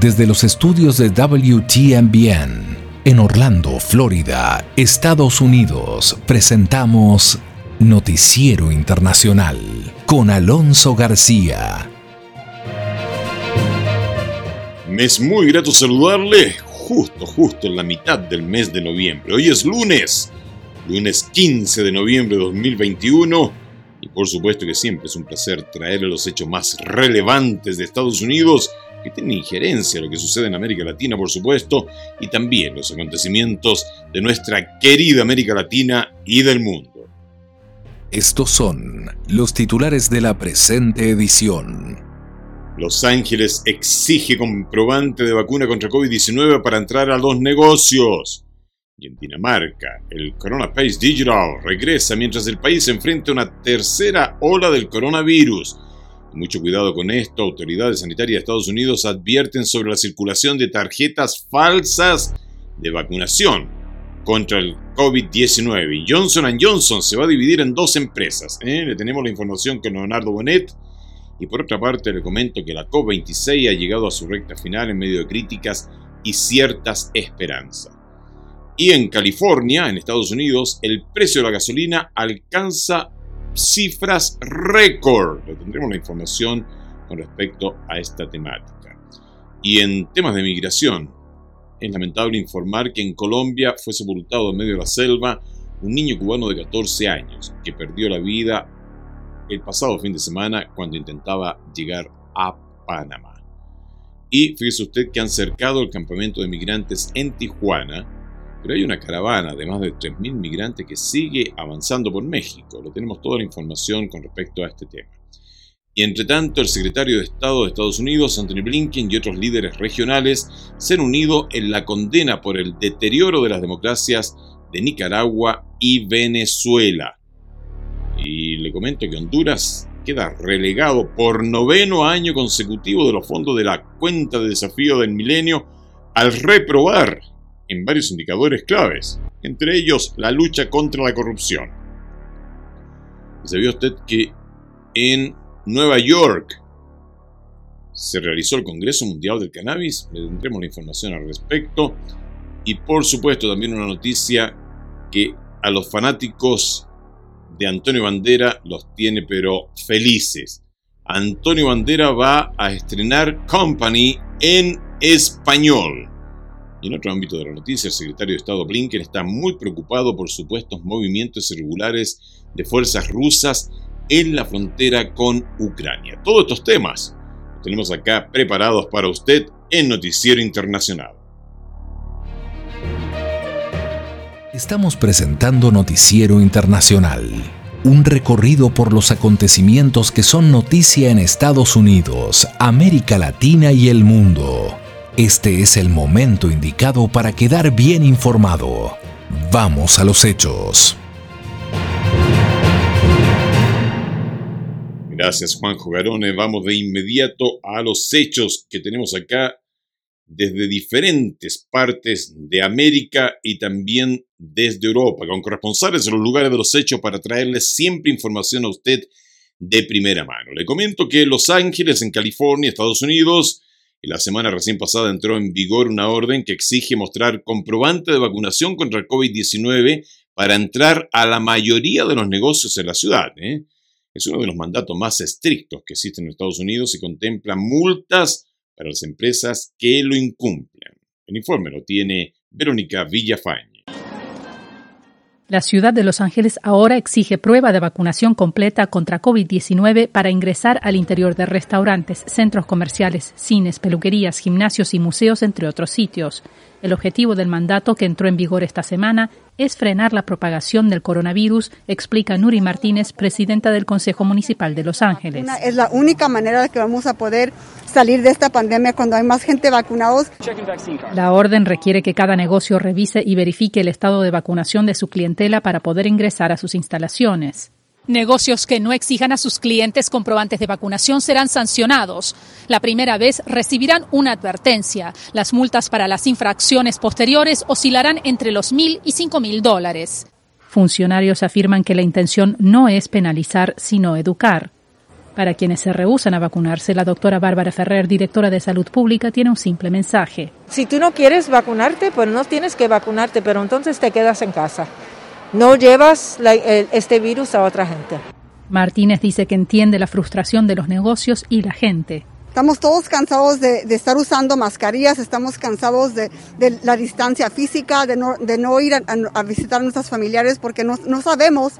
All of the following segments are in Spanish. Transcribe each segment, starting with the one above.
desde los estudios de WTMBN en Orlando, Florida, Estados Unidos, presentamos Noticiero Internacional con Alonso García. Me es muy grato saludarle justo, justo en la mitad del mes de noviembre. Hoy es lunes, lunes 15 de noviembre de 2021. Y por supuesto que siempre es un placer traerle los hechos más relevantes de Estados Unidos, que tienen injerencia a lo que sucede en América Latina, por supuesto, y también los acontecimientos de nuestra querida América Latina y del mundo. Estos son los titulares de la presente edición. Los Ángeles exige comprobante de vacuna contra COVID-19 para entrar a los negocios. Y en Dinamarca, el Pace Digital regresa mientras el país se enfrenta a una tercera ola del coronavirus. Mucho cuidado con esto, autoridades sanitarias de Estados Unidos advierten sobre la circulación de tarjetas falsas de vacunación contra el COVID-19. Johnson Johnson se va a dividir en dos empresas. ¿eh? Le tenemos la información con Leonardo Bonet y por otra parte le comento que la COP26 ha llegado a su recta final en medio de críticas y ciertas esperanzas. Y en California, en Estados Unidos, el precio de la gasolina alcanza cifras récord. Tendremos la información con respecto a esta temática. Y en temas de migración, es lamentable informar que en Colombia fue sepultado en medio de la selva un niño cubano de 14 años que perdió la vida el pasado fin de semana cuando intentaba llegar a Panamá. Y fíjese usted que han cercado el campamento de migrantes en Tijuana, pero hay una caravana de más de 3.000 migrantes que sigue avanzando por México. Lo tenemos toda la información con respecto a este tema. Y entre tanto, el secretario de Estado de Estados Unidos, Anthony Blinken, y otros líderes regionales se han unido en la condena por el deterioro de las democracias de Nicaragua y Venezuela. Y le comento que Honduras queda relegado por noveno año consecutivo de los fondos de la cuenta de desafío del milenio al reprobar en varios indicadores claves, entre ellos la lucha contra la corrupción. ¿Sabía usted que en Nueva York se realizó el Congreso Mundial del Cannabis? Le tendremos la información al respecto. Y por supuesto también una noticia que a los fanáticos de Antonio Bandera los tiene pero felices. Antonio Bandera va a estrenar Company en español. Y en otro ámbito de la noticia, el secretario de Estado Blinken está muy preocupado por supuestos movimientos irregulares de fuerzas rusas en la frontera con Ucrania. Todos estos temas los tenemos acá preparados para usted en Noticiero Internacional. Estamos presentando Noticiero Internacional, un recorrido por los acontecimientos que son noticia en Estados Unidos, América Latina y el mundo. Este es el momento indicado para quedar bien informado. Vamos a los hechos. Gracias Juanjo Garone. Vamos de inmediato a los hechos que tenemos acá desde diferentes partes de América y también desde Europa, con corresponsales en los lugares de los hechos para traerles siempre información a usted de primera mano. Le comento que en Los Ángeles, en California, Estados Unidos, en la semana recién pasada entró en vigor una orden que exige mostrar comprobante de vacunación contra el COVID-19 para entrar a la mayoría de los negocios en la ciudad. ¿eh? Es uno de los mandatos más estrictos que existen en Estados Unidos y contempla multas para las empresas que lo incumplen. El informe lo tiene Verónica Villafañe. La ciudad de Los Ángeles ahora exige prueba de vacunación completa contra COVID-19 para ingresar al interior de restaurantes, centros comerciales, cines, peluquerías, gimnasios y museos, entre otros sitios. El objetivo del mandato que entró en vigor esta semana es frenar la propagación del coronavirus, explica Nuri Martínez, presidenta del Consejo Municipal de Los Ángeles. Es la única manera de que vamos a poder salir de esta pandemia cuando hay más gente vacunados. La orden requiere que cada negocio revise y verifique el estado de vacunación de su clientela para poder ingresar a sus instalaciones. Negocios que no exijan a sus clientes comprobantes de vacunación serán sancionados. La primera vez recibirán una advertencia. Las multas para las infracciones posteriores oscilarán entre los mil y cinco mil dólares. Funcionarios afirman que la intención no es penalizar, sino educar. Para quienes se rehusan a vacunarse, la doctora Bárbara Ferrer, directora de Salud Pública, tiene un simple mensaje. Si tú no quieres vacunarte, pues no tienes que vacunarte, pero entonces te quedas en casa. No llevas este virus a otra gente. Martínez dice que entiende la frustración de los negocios y la gente. Estamos todos cansados de, estar usando mascarillas, estamos cansados de, la distancia física, de no, ir a, visitar a nuestros familiares porque no, no sabemos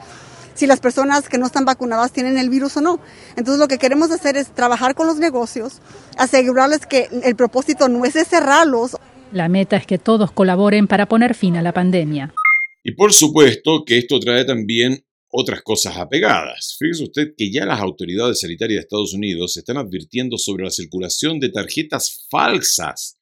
si las personas que no están vacunadas tienen el virus o no. Entonces lo que queremos hacer es trabajar con los negocios, asegurarles que el propósito no es cerrarlos. La meta es que todos colaboren para poner fin a la pandemia. Y por supuesto que esto trae también otras cosas apegadas. Fíjese usted que ya las autoridades sanitarias de Estados Unidos están advirtiendo sobre la circulación de tarjetas falsas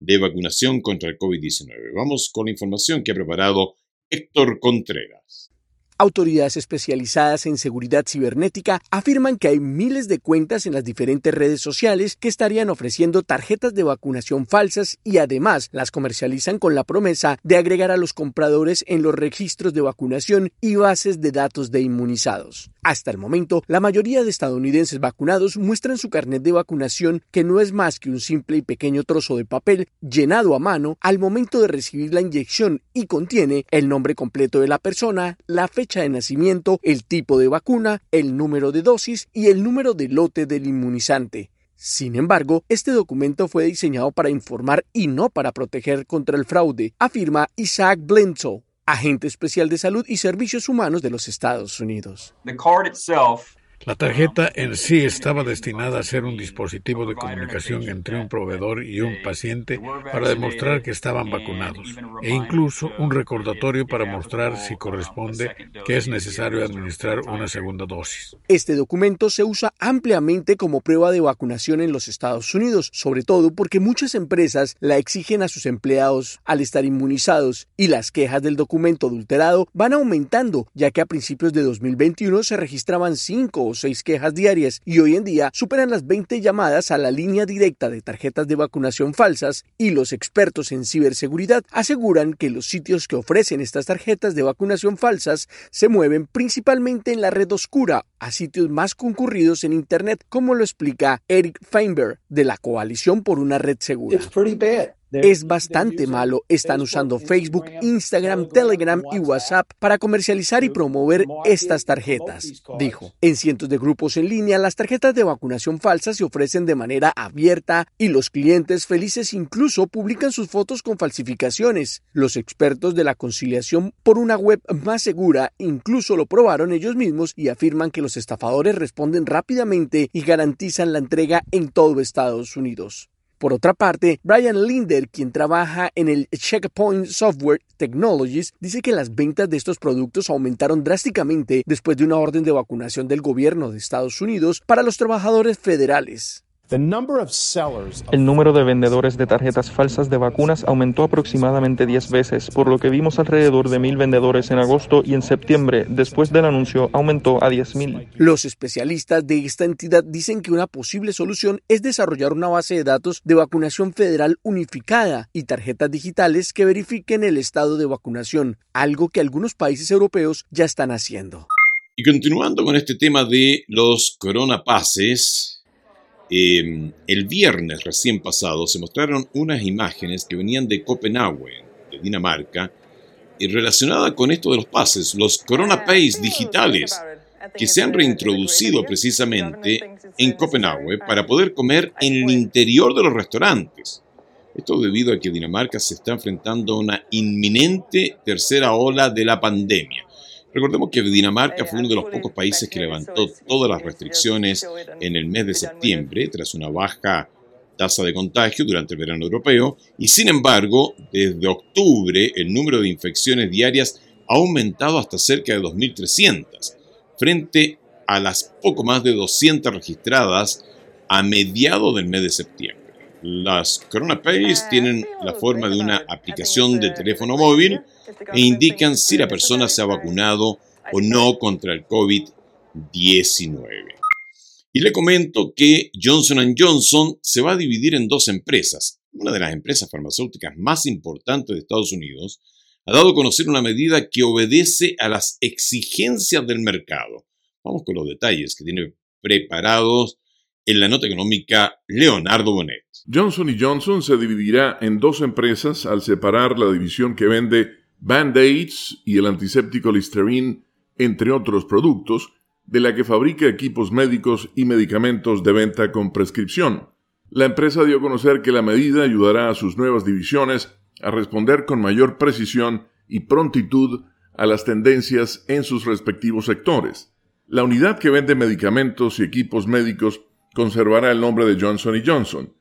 de vacunación contra el COVID-19. Vamos con la información que ha preparado Héctor Contreras. Autoridades especializadas en seguridad cibernética afirman que hay miles de cuentas en las diferentes redes sociales que estarían ofreciendo tarjetas de vacunación falsas y además las comercializan con la promesa de agregar a los compradores en los registros de vacunación y bases de datos de inmunizados. Hasta el momento, la mayoría de estadounidenses vacunados muestran su carnet de vacunación que no es más que un simple y pequeño trozo de papel llenado a mano al momento de recibir la inyección y contiene el nombre completo de la persona, la fecha fecha de nacimiento, el tipo de vacuna, el número de dosis y el número de lote del inmunizante. Sin embargo, este documento fue diseñado para informar y no para proteger contra el fraude, afirma Isaac Blenzo, agente especial de salud y servicios humanos de los Estados Unidos. La tarjeta en sí estaba destinada a ser un dispositivo de comunicación entre un proveedor y un paciente para demostrar que estaban vacunados e incluso un recordatorio para mostrar si corresponde que es necesario administrar una segunda dosis. Este documento se usa ampliamente como prueba de vacunación en los Estados Unidos, sobre todo porque muchas empresas la exigen a sus empleados al estar inmunizados y las quejas del documento adulterado van aumentando, ya que a principios de 2021 se registraban cinco seis quejas diarias y hoy en día superan las 20 llamadas a la línea directa de tarjetas de vacunación falsas y los expertos en ciberseguridad aseguran que los sitios que ofrecen estas tarjetas de vacunación falsas se mueven principalmente en la red oscura a sitios más concurridos en Internet, como lo explica Eric Feinberg de la Coalición por una Red Segura. Es bastante malo. Están usando Facebook, Instagram, Telegram y WhatsApp para comercializar y promover estas tarjetas, dijo. En cientos de grupos en línea, las tarjetas de vacunación falsas se ofrecen de manera abierta y los clientes felices incluso publican sus fotos con falsificaciones. Los expertos de la conciliación por una web más segura incluso lo probaron ellos mismos y afirman que los estafadores responden rápidamente y garantizan la entrega en todo Estados Unidos. Por otra parte, Brian Linder, quien trabaja en el Checkpoint Software Technologies, dice que las ventas de estos productos aumentaron drásticamente después de una orden de vacunación del gobierno de Estados Unidos para los trabajadores federales. El número de vendedores de tarjetas falsas de vacunas aumentó aproximadamente 10 veces, por lo que vimos alrededor de mil vendedores en agosto y en septiembre, después del anuncio, aumentó a 10.000. Los especialistas de esta entidad dicen que una posible solución es desarrollar una base de datos de vacunación federal unificada y tarjetas digitales que verifiquen el estado de vacunación, algo que algunos países europeos ya están haciendo. Y continuando con este tema de los coronapases, Em, el viernes recién pasado se mostraron unas imágenes que venían de Copenhague, de Dinamarca, y relacionada con esto de los pases, los Corona Pays digitales, que se han reintroducido precisamente en Copenhague para poder comer en el interior de los restaurantes. Esto debido a que Dinamarca se está enfrentando a una inminente tercera ola de la pandemia. Recordemos que Dinamarca fue uno de los pocos países que levantó todas las restricciones en el mes de septiembre tras una baja tasa de contagio durante el verano europeo y sin embargo desde octubre el número de infecciones diarias ha aumentado hasta cerca de 2.300 frente a las poco más de 200 registradas a mediados del mes de septiembre. Las Corona tienen la forma de una aplicación de teléfono móvil e indican si la persona se ha vacunado o no contra el COVID-19. Y le comento que Johnson Johnson se va a dividir en dos empresas. Una de las empresas farmacéuticas más importantes de Estados Unidos ha dado a conocer una medida que obedece a las exigencias del mercado. Vamos con los detalles que tiene preparados en la nota económica Leonardo Bonet. Johnson Johnson se dividirá en dos empresas al separar la división que vende Band-Aids y el antiséptico Listerine, entre otros productos, de la que fabrica equipos médicos y medicamentos de venta con prescripción. La empresa dio a conocer que la medida ayudará a sus nuevas divisiones a responder con mayor precisión y prontitud a las tendencias en sus respectivos sectores. La unidad que vende medicamentos y equipos médicos conservará el nombre de Johnson Johnson.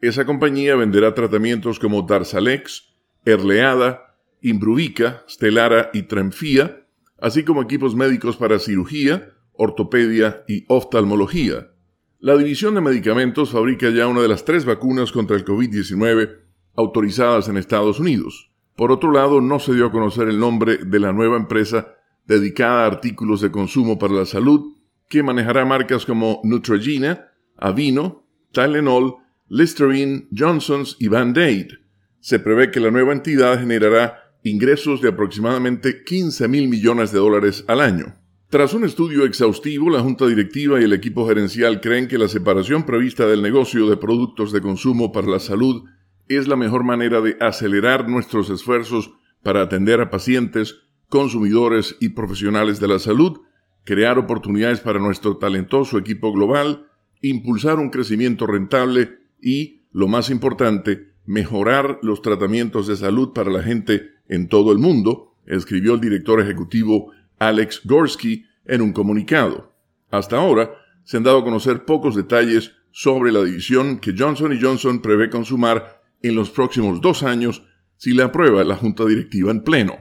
Esa compañía venderá tratamientos como Darzalex, Erleada, Imbruvica, Stelara y Tremfia, así como equipos médicos para cirugía, ortopedia y oftalmología. La división de medicamentos fabrica ya una de las tres vacunas contra el COVID-19 autorizadas en Estados Unidos. Por otro lado, no se dio a conocer el nombre de la nueva empresa dedicada a artículos de consumo para la salud, que manejará marcas como Neutrogena, Avino, Tylenol, Listerine, Johnson's y Band-Aid. Se prevé que la nueva entidad generará ingresos de aproximadamente 15 mil millones de dólares al año. Tras un estudio exhaustivo, la Junta Directiva y el equipo gerencial creen que la separación prevista del negocio de productos de consumo para la salud es la mejor manera de acelerar nuestros esfuerzos para atender a pacientes, consumidores y profesionales de la salud, crear oportunidades para nuestro talentoso equipo global, impulsar un crecimiento rentable y, lo más importante, mejorar los tratamientos de salud para la gente en todo el mundo, escribió el director ejecutivo Alex Gorsky en un comunicado. Hasta ahora se han dado a conocer pocos detalles sobre la división que Johnson Johnson prevé consumar en los próximos dos años si la aprueba la Junta Directiva en pleno.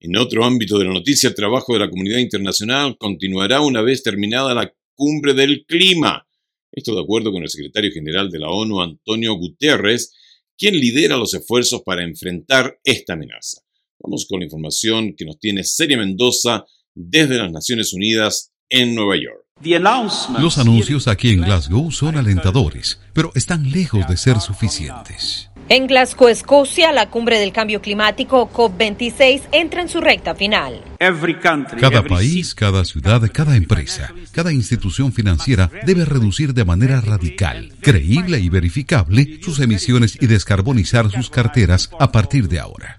En otro ámbito de la noticia, el trabajo de la comunidad internacional continuará una vez terminada la cumbre del clima. Esto de acuerdo con el secretario general de la ONU, Antonio Guterres, quien lidera los esfuerzos para enfrentar esta amenaza. Vamos con la información que nos tiene Seria Mendoza desde las Naciones Unidas en Nueva York. Los anuncios aquí en Glasgow son alentadores, pero están lejos de ser suficientes. En Glasgow, Escocia, la cumbre del cambio climático COP26 entra en su recta final. Cada país, cada ciudad, cada empresa, cada institución financiera debe reducir de manera radical, creíble y verificable sus emisiones y descarbonizar sus carteras a partir de ahora.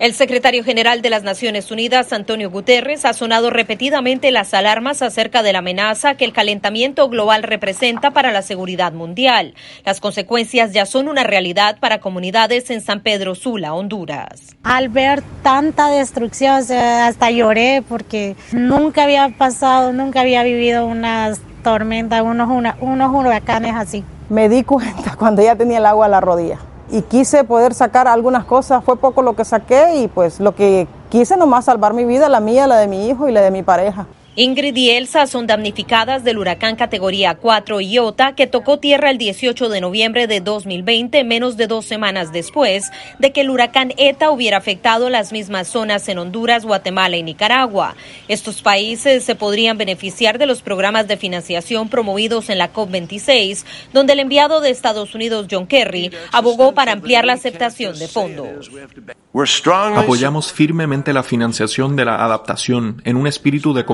El secretario general de las Naciones Unidas, Antonio Guterres, ha sonado repetidamente las alarmas acerca de la amenaza que el calentamiento global representa para la seguridad mundial. Las consecuencias ya son una realidad para comunidades en San Pedro Sula, Honduras. Al ver tanta destrucción, hasta lloré porque nunca había pasado, nunca había vivido una tormenta, unos, unos huracanes así. Me di cuenta cuando ya tenía el agua a la rodilla y quise poder sacar algunas cosas, fue poco lo que saqué y pues lo que quise nomás salvar mi vida, la mía, la de mi hijo y la de mi pareja. Ingrid y Elsa son damnificadas del huracán categoría 4 Iota que tocó tierra el 18 de noviembre de 2020, menos de dos semanas después de que el huracán ETA hubiera afectado las mismas zonas en Honduras, Guatemala y Nicaragua. Estos países se podrían beneficiar de los programas de financiación promovidos en la COP26, donde el enviado de Estados Unidos, John Kerry, abogó para ampliar la aceptación de fondos. Apoyamos firmemente la financiación de la adaptación en un espíritu de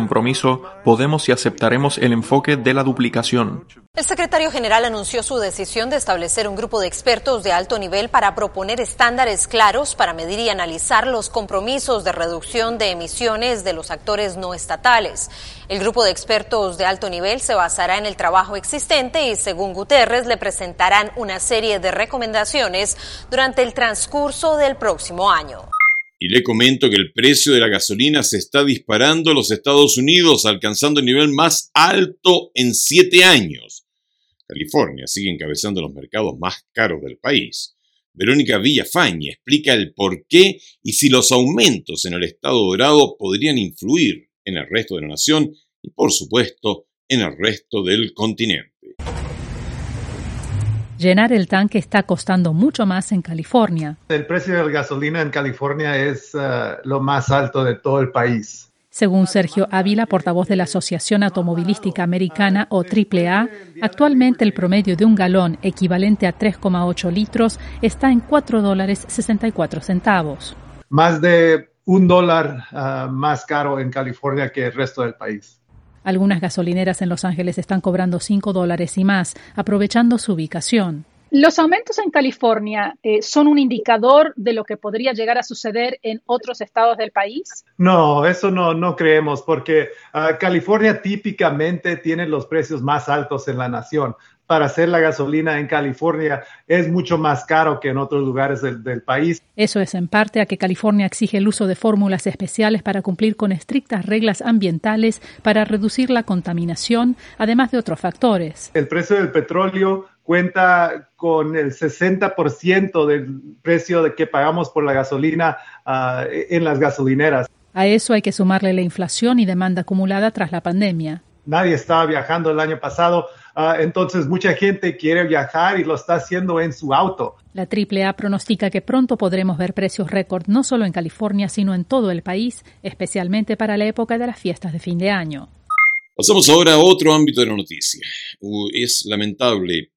Podemos y aceptaremos el enfoque de la duplicación. El secretario general anunció su decisión de establecer un grupo de expertos de alto nivel para proponer estándares claros para medir y analizar los compromisos de reducción de emisiones de los actores no estatales. El grupo de expertos de alto nivel se basará en el trabajo existente y, según Guterres, le presentarán una serie de recomendaciones durante el transcurso del próximo año. Y le comento que el precio de la gasolina se está disparando en los Estados Unidos, alcanzando el nivel más alto en siete años. California sigue encabezando los mercados más caros del país. Verónica Villafañe explica el por qué y si los aumentos en el estado dorado podrían influir en el resto de la nación y, por supuesto, en el resto del continente. Llenar el tanque está costando mucho más en California. El precio de la gasolina en California es uh, lo más alto de todo el país. Según Sergio Ávila, portavoz de la Asociación Automovilística Americana o AAA, actualmente el promedio de un galón equivalente a 3,8 litros está en 4 dólares 64 centavos. Más de un dólar uh, más caro en California que el resto del país. Algunas gasolineras en Los Ángeles están cobrando 5 dólares y más, aprovechando su ubicación. Los aumentos en California eh, son un indicador de lo que podría llegar a suceder en otros estados del país. No, eso no, no creemos, porque uh, California típicamente tiene los precios más altos en la nación. Para hacer la gasolina en California es mucho más caro que en otros lugares del, del país. Eso es en parte a que California exige el uso de fórmulas especiales para cumplir con estrictas reglas ambientales para reducir la contaminación, además de otros factores. El precio del petróleo cuenta con el 60% del precio de que pagamos por la gasolina uh, en las gasolineras. A eso hay que sumarle la inflación y demanda acumulada tras la pandemia. Nadie estaba viajando el año pasado, uh, entonces mucha gente quiere viajar y lo está haciendo en su auto. La AAA pronostica que pronto podremos ver precios récord no solo en California, sino en todo el país, especialmente para la época de las fiestas de fin de año. Pasamos ahora a otro ámbito de la noticia. Es lamentable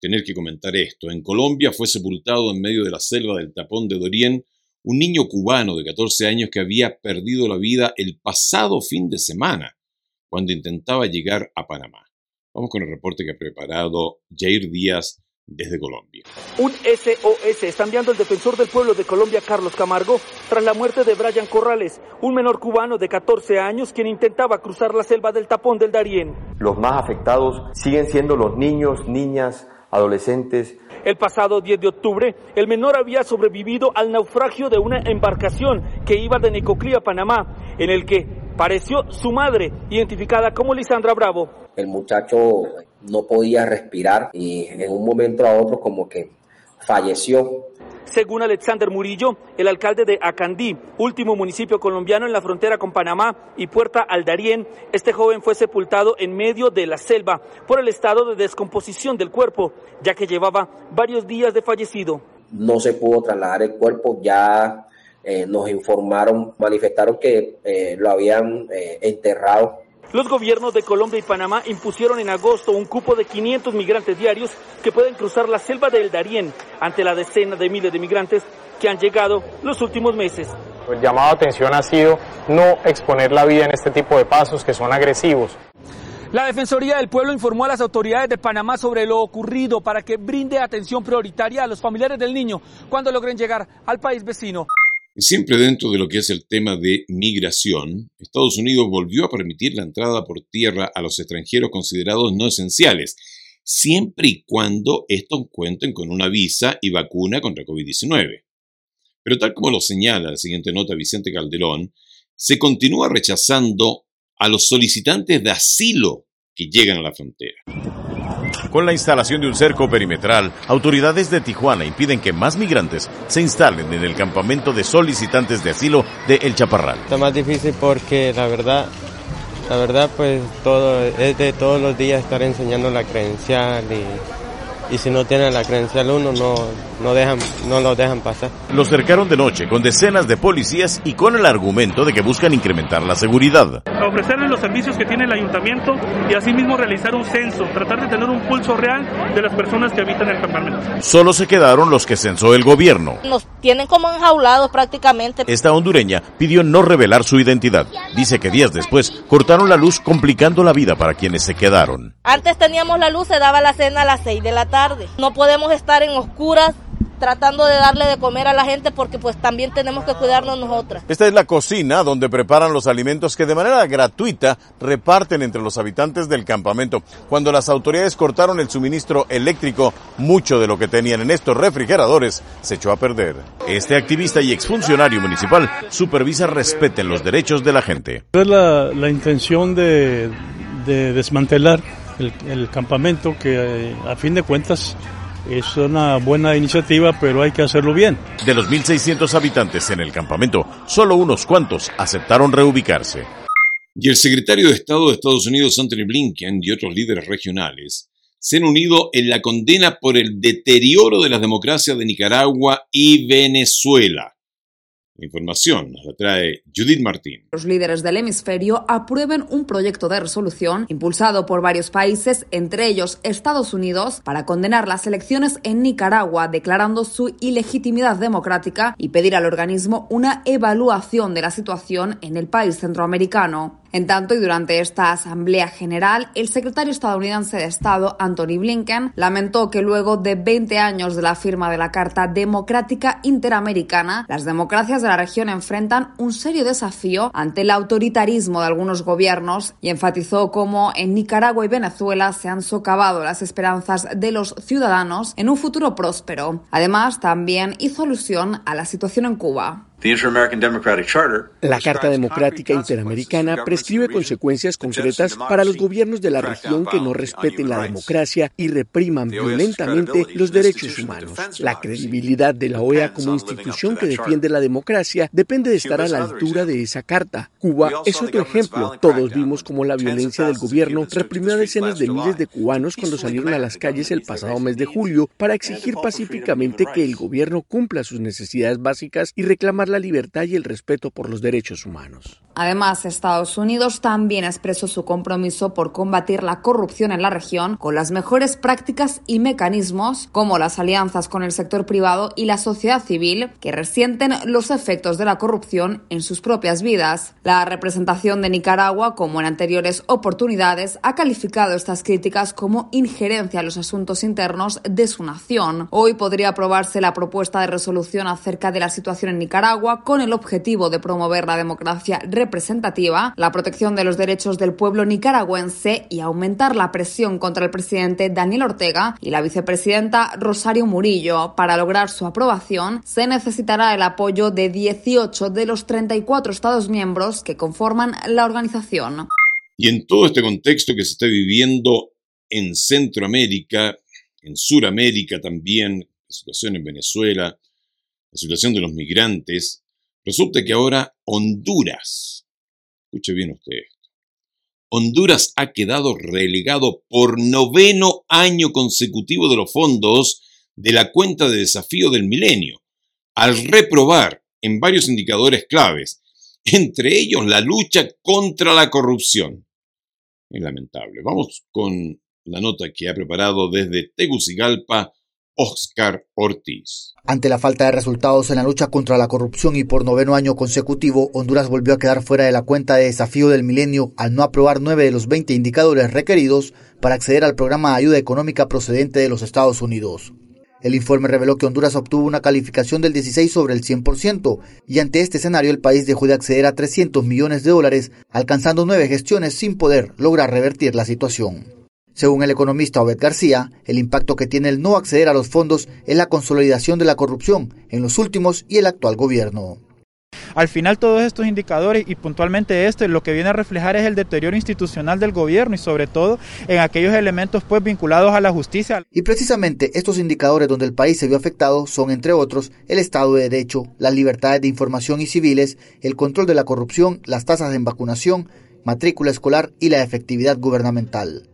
tener que comentar esto. En Colombia fue sepultado en medio de la selva del tapón de Dorién un niño cubano de 14 años que había perdido la vida el pasado fin de semana cuando intentaba llegar a Panamá. Vamos con el reporte que ha preparado Jair Díaz desde Colombia. Un SOS está enviando el defensor del pueblo de Colombia, Carlos Camargo, tras la muerte de Brian Corrales, un menor cubano de 14 años quien intentaba cruzar la selva del tapón del Darién. Los más afectados siguen siendo los niños, niñas, adolescentes. El pasado 10 de octubre, el menor había sobrevivido al naufragio de una embarcación que iba de Necoclí a Panamá, en el que pareció su madre, identificada como Lisandra Bravo. El muchacho no podía respirar y en un momento a otro como que falleció. Según Alexander Murillo, el alcalde de Acandí, último municipio colombiano en la frontera con Panamá y Puerta al Darién, este joven fue sepultado en medio de la selva por el estado de descomposición del cuerpo, ya que llevaba varios días de fallecido. No se pudo trasladar el cuerpo, ya eh, nos informaron, manifestaron que eh, lo habían eh, enterrado los gobiernos de Colombia y Panamá impusieron en agosto un cupo de 500 migrantes diarios que pueden cruzar la selva del Darién ante la decena de miles de migrantes que han llegado los últimos meses. El llamado a atención ha sido no exponer la vida en este tipo de pasos que son agresivos. La Defensoría del Pueblo informó a las autoridades de Panamá sobre lo ocurrido para que brinde atención prioritaria a los familiares del niño cuando logren llegar al país vecino. Siempre dentro de lo que es el tema de migración, Estados Unidos volvió a permitir la entrada por tierra a los extranjeros considerados no esenciales, siempre y cuando estos cuenten con una visa y vacuna contra COVID-19. Pero tal como lo señala la siguiente nota Vicente Calderón, se continúa rechazando a los solicitantes de asilo que llegan a la frontera. Con la instalación de un cerco perimetral, autoridades de Tijuana impiden que más migrantes se instalen en el campamento de solicitantes de asilo de El Chaparral. Está más difícil porque la verdad, la verdad pues todo es de todos los días estar enseñando la credencial y y si no tienen la credencial uno no, no, dejan, no lo dejan pasar. Los cercaron de noche con decenas de policías y con el argumento de que buscan incrementar la seguridad. Ofrecerles los servicios que tiene el ayuntamiento y asimismo realizar un censo, tratar de tener un pulso real de las personas que habitan el campamento. Solo se quedaron los que censó el gobierno. Nos tienen como enjaulados prácticamente. Esta hondureña pidió no revelar su identidad. Dice que días después cortaron la luz complicando la vida para quienes se quedaron. Antes teníamos la luz, se daba la cena a las 6 de la tarde no podemos estar en oscuras tratando de darle de comer a la gente porque pues también tenemos que cuidarnos nosotras. Esta es la cocina donde preparan los alimentos que de manera gratuita reparten entre los habitantes del campamento. Cuando las autoridades cortaron el suministro eléctrico, mucho de lo que tenían en estos refrigeradores se echó a perder. Este activista y exfuncionario municipal supervisa respeten los derechos de la gente. Es la, la intención de, de desmantelar el, el, campamento que a fin de cuentas es una buena iniciativa, pero hay que hacerlo bien. De los 1.600 habitantes en el campamento, solo unos cuantos aceptaron reubicarse. Y el secretario de Estado de Estados Unidos, Anthony Blinken, y otros líderes regionales se han unido en la condena por el deterioro de las democracias de Nicaragua y Venezuela. La información la trae Judith Martín. Los líderes del hemisferio aprueben un proyecto de resolución impulsado por varios países, entre ellos Estados Unidos, para condenar las elecciones en Nicaragua, declarando su ilegitimidad democrática y pedir al organismo una evaluación de la situación en el país centroamericano. En tanto, y durante esta Asamblea General, el secretario estadounidense de Estado, Anthony Blinken, lamentó que luego de 20 años de la firma de la Carta Democrática Interamericana, las democracias de la región enfrentan un serio desafío ante el autoritarismo de algunos gobiernos y enfatizó cómo en Nicaragua y Venezuela se han socavado las esperanzas de los ciudadanos en un futuro próspero. Además, también hizo alusión a la situación en Cuba. La Carta Democrática Interamericana prescribe consecuencias concretas para los gobiernos de la región que no respeten la democracia y repriman violentamente los derechos humanos. La credibilidad de la OEA como institución que defiende la democracia depende de estar a la altura de esa carta. Cuba es otro ejemplo. Todos vimos cómo la violencia del gobierno reprimió a decenas de miles de cubanos cuando salieron a las calles el pasado mes de julio para exigir pacíficamente que el gobierno cumpla sus necesidades básicas y reclamar la libertad y el respeto por los derechos humanos. Además, Estados Unidos también expresó su compromiso por combatir la corrupción en la región con las mejores prácticas y mecanismos, como las alianzas con el sector privado y la sociedad civil, que resienten los efectos de la corrupción en sus propias vidas. La representación de Nicaragua, como en anteriores oportunidades, ha calificado estas críticas como injerencia en los asuntos internos de su nación. Hoy podría aprobarse la propuesta de resolución acerca de la situación en Nicaragua con el objetivo de promover la democracia representativa, la protección de los derechos del pueblo nicaragüense y aumentar la presión contra el presidente Daniel Ortega y la vicepresidenta Rosario Murillo. Para lograr su aprobación, se necesitará el apoyo de 18 de los 34 Estados miembros que conforman la organización. Y en todo este contexto que se está viviendo en Centroamérica, en Suramérica también, la situación en Venezuela, la situación de los migrantes, Resulta que ahora Honduras, escuche bien usted esto, Honduras ha quedado relegado por noveno año consecutivo de los fondos de la cuenta de desafío del milenio, al reprobar en varios indicadores claves, entre ellos la lucha contra la corrupción. Es lamentable. Vamos con la nota que ha preparado desde Tegucigalpa Oscar Ortiz. Ante la falta de resultados en la lucha contra la corrupción y por noveno año consecutivo, Honduras volvió a quedar fuera de la cuenta de desafío del milenio al no aprobar nueve de los 20 indicadores requeridos para acceder al programa de ayuda económica procedente de los Estados Unidos. El informe reveló que Honduras obtuvo una calificación del 16 sobre el 100% y ante este escenario el país dejó de acceder a 300 millones de dólares, alcanzando nueve gestiones sin poder lograr revertir la situación. Según el economista Obed García, el impacto que tiene el no acceder a los fondos es la consolidación de la corrupción en los últimos y el actual gobierno. Al final todos estos indicadores y puntualmente este lo que viene a reflejar es el deterioro institucional del gobierno y sobre todo en aquellos elementos pues vinculados a la justicia. Y precisamente estos indicadores donde el país se vio afectado son entre otros el Estado de Derecho, las libertades de información y civiles, el control de la corrupción, las tasas de vacunación, matrícula escolar y la efectividad gubernamental.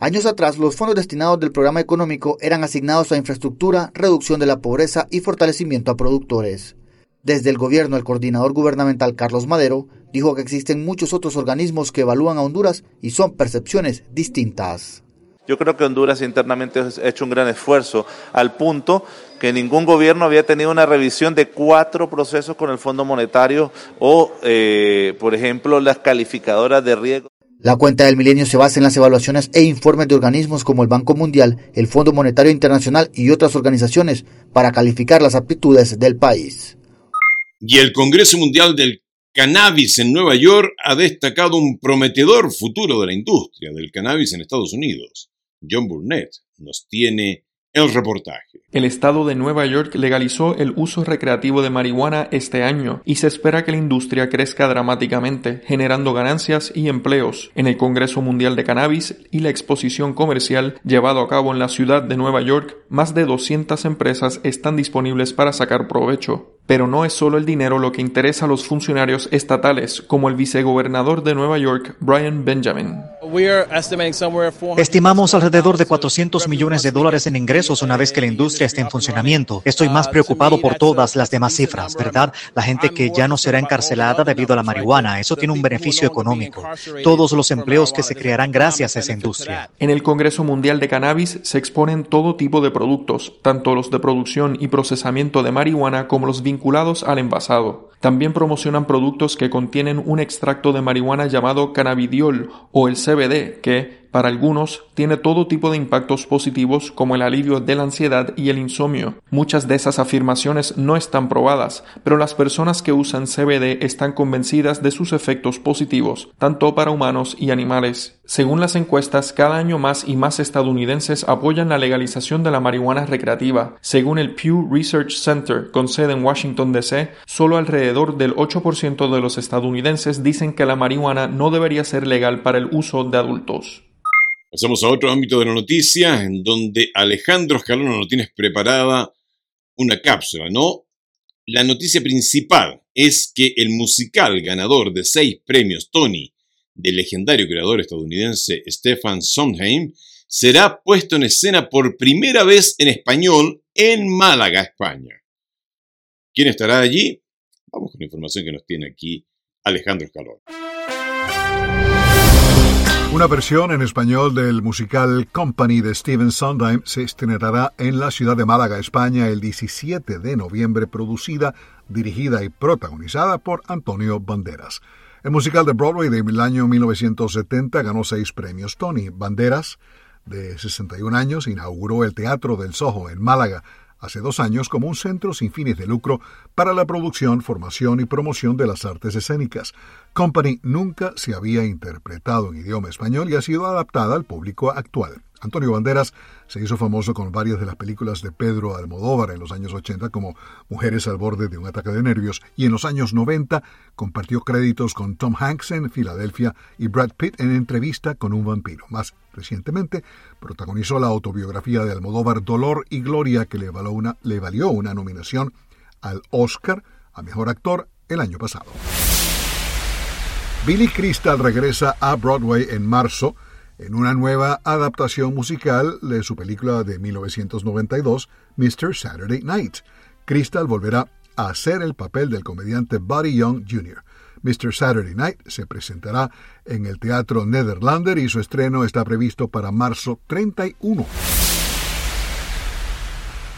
Años atrás, los fondos destinados del programa económico eran asignados a infraestructura, reducción de la pobreza y fortalecimiento a productores. Desde el gobierno, el coordinador gubernamental Carlos Madero dijo que existen muchos otros organismos que evalúan a Honduras y son percepciones distintas. Yo creo que Honduras internamente ha hecho un gran esfuerzo al punto que ningún gobierno había tenido una revisión de cuatro procesos con el Fondo Monetario o, eh, por ejemplo, las calificadoras de riesgo. La cuenta del milenio se basa en las evaluaciones e informes de organismos como el Banco Mundial, el Fondo Monetario Internacional y otras organizaciones para calificar las aptitudes del país. Y el Congreso Mundial del Cannabis en Nueva York ha destacado un prometedor futuro de la industria del cannabis en Estados Unidos. John Burnett nos tiene el reportaje. El estado de Nueva York legalizó el uso recreativo de marihuana este año y se espera que la industria crezca dramáticamente, generando ganancias y empleos. En el Congreso Mundial de Cannabis y la exposición comercial llevado a cabo en la ciudad de Nueva York, más de 200 empresas están disponibles para sacar provecho. Pero no es solo el dinero lo que interesa a los funcionarios estatales, como el vicegobernador de Nueva York, Brian Benjamin. Estimamos alrededor de 400 millones de dólares en ingresos una vez que la industria esté en funcionamiento. Estoy más preocupado por todas las demás cifras, ¿verdad? La gente que ya no será encarcelada debido a la marihuana, eso tiene un beneficio económico. Todos los empleos que se crearán gracias a esa industria. En el Congreso Mundial de Cannabis se exponen todo tipo de productos, tanto los de producción y procesamiento de marihuana como los vinculados al envasado. También promocionan productos que contienen un extracto de marihuana llamado cannabidiol o el CBD, que, para algunos, tiene todo tipo de impactos positivos como el alivio de la ansiedad y el insomnio. Muchas de esas afirmaciones no están probadas, pero las personas que usan CBD están convencidas de sus efectos positivos, tanto para humanos y animales. Según las encuestas, cada año más y más estadounidenses apoyan la legalización de la marihuana recreativa. Según el Pew Research Center, con sede en Washington, D.C., solo alrededor del 8% de los estadounidenses dicen que la marihuana no debería ser legal para el uso de adultos. Pasamos a otro ámbito de la noticia, en donde Alejandro Escalona nos tienes preparada una cápsula, ¿no? La noticia principal es que el musical ganador de seis premios Tony del legendario creador estadounidense Stefan Sondheim será puesto en escena por primera vez en español en Málaga, España. ¿Quién estará allí? Vamos con la información que nos tiene aquí Alejandro Escalona. Una versión en español del musical Company de Steven Sondheim se estrenará en la ciudad de Málaga, España, el 17 de noviembre, producida, dirigida y protagonizada por Antonio Banderas. El musical de Broadway del año 1970 ganó seis premios Tony. Banderas, de 61 años, inauguró el Teatro del Soho en Málaga hace dos años como un centro sin fines de lucro para la producción, formación y promoción de las artes escénicas. Company nunca se había interpretado en idioma español y ha sido adaptada al público actual. Antonio Banderas se hizo famoso con varias de las películas de Pedro Almodóvar en los años 80 como Mujeres al borde de un ataque de nervios y en los años 90 compartió créditos con Tom Hanks en Filadelfia y Brad Pitt en Entrevista con un vampiro. Más recientemente protagonizó la autobiografía de Almodóvar Dolor y Gloria que le valió una, nominación al Oscar a Mejor Actor el año pasado. Billy Crystal regresa a Broadway en marzo en una nueva adaptación musical de su película de 1992, Mr. Saturday Night. Crystal volverá a hacer el papel del comediante Buddy Young Jr. Mr. Saturday Night se presentará en el Teatro Netherlander y su estreno está previsto para marzo 31.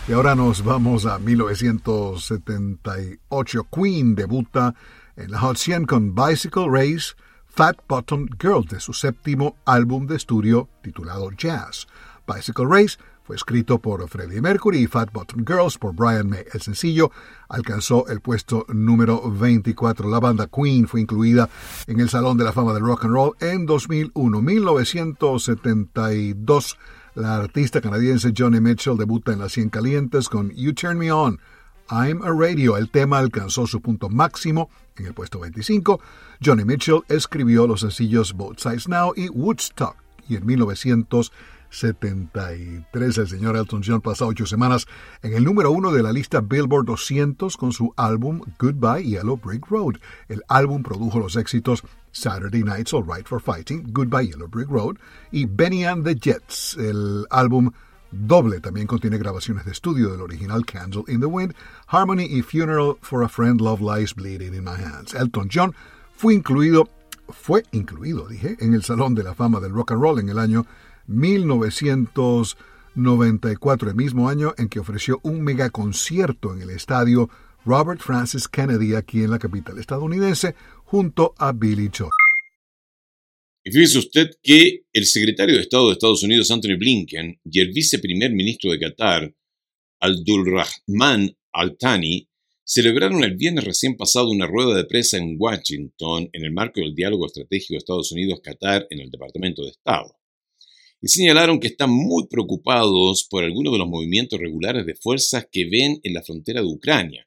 Y ahora nos vamos a 1978. Queen debuta en la Hot 100 con Bicycle Race, Fat Bottom Girl de su séptimo álbum de estudio titulado Jazz. Bicycle Race fue escrito por Freddie Mercury y Fat Bottom Girls por Brian May. El sencillo alcanzó el puesto número 24. La banda Queen fue incluida en el Salón de la Fama del Rock and Roll en 2001. 1972, la artista canadiense Johnny Mitchell debuta en las 100 calientes con You Turn Me On. I'm a Radio. El tema alcanzó su punto máximo en el puesto 25. Johnny Mitchell escribió los sencillos Both Sides Now y Woodstock. Y en 1973 el señor Elton John pasa ocho semanas en el número uno de la lista Billboard 200 con su álbum Goodbye Yellow Brick Road. El álbum produjo los éxitos Saturday Night's All Right for Fighting, Goodbye Yellow Brick Road y Benny and the Jets. El álbum Doble también contiene grabaciones de estudio del original Candle in the Wind, Harmony y Funeral for a Friend Love Lies Bleeding in My Hands. Elton John fue incluido, fue incluido, dije, en el Salón de la Fama del Rock and Roll en el año 1994, el mismo año en que ofreció un megaconcierto en el estadio Robert Francis Kennedy aquí en la capital estadounidense junto a Billy Joel. Y fíjese usted que el secretario de Estado de Estados Unidos, Anthony Blinken, y el viceprimer ministro de Qatar, Abdulrahman Al-Thani, celebraron el viernes recién pasado una rueda de prensa en Washington en el marco del diálogo estratégico de Estados Unidos-Qatar en el Departamento de Estado. Y señalaron que están muy preocupados por algunos de los movimientos regulares de fuerzas que ven en la frontera de Ucrania.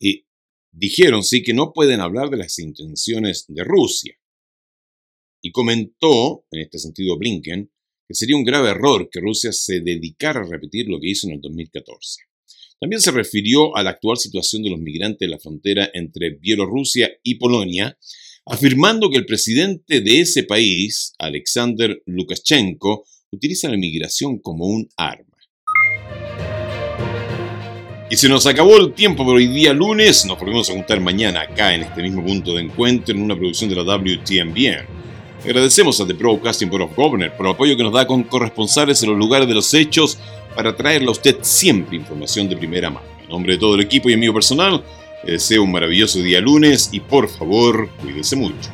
Y dijeron sí que no pueden hablar de las intenciones de Rusia y comentó, en este sentido Blinken, que sería un grave error que Rusia se dedicara a repetir lo que hizo en el 2014. También se refirió a la actual situación de los migrantes de la frontera entre Bielorrusia y Polonia, afirmando que el presidente de ese país, Alexander Lukashenko, utiliza la migración como un arma. Y se nos acabó el tiempo por hoy día lunes. Nos volvemos a juntar mañana acá en este mismo punto de encuentro en una producción de la WTMBN. Agradecemos a The Broadcasting Board of Governors por el apoyo que nos da con corresponsales en los lugares de los hechos para traerle a usted siempre información de primera mano. En nombre de todo el equipo y amigo personal, les deseo un maravilloso día lunes y por favor, cuídese mucho.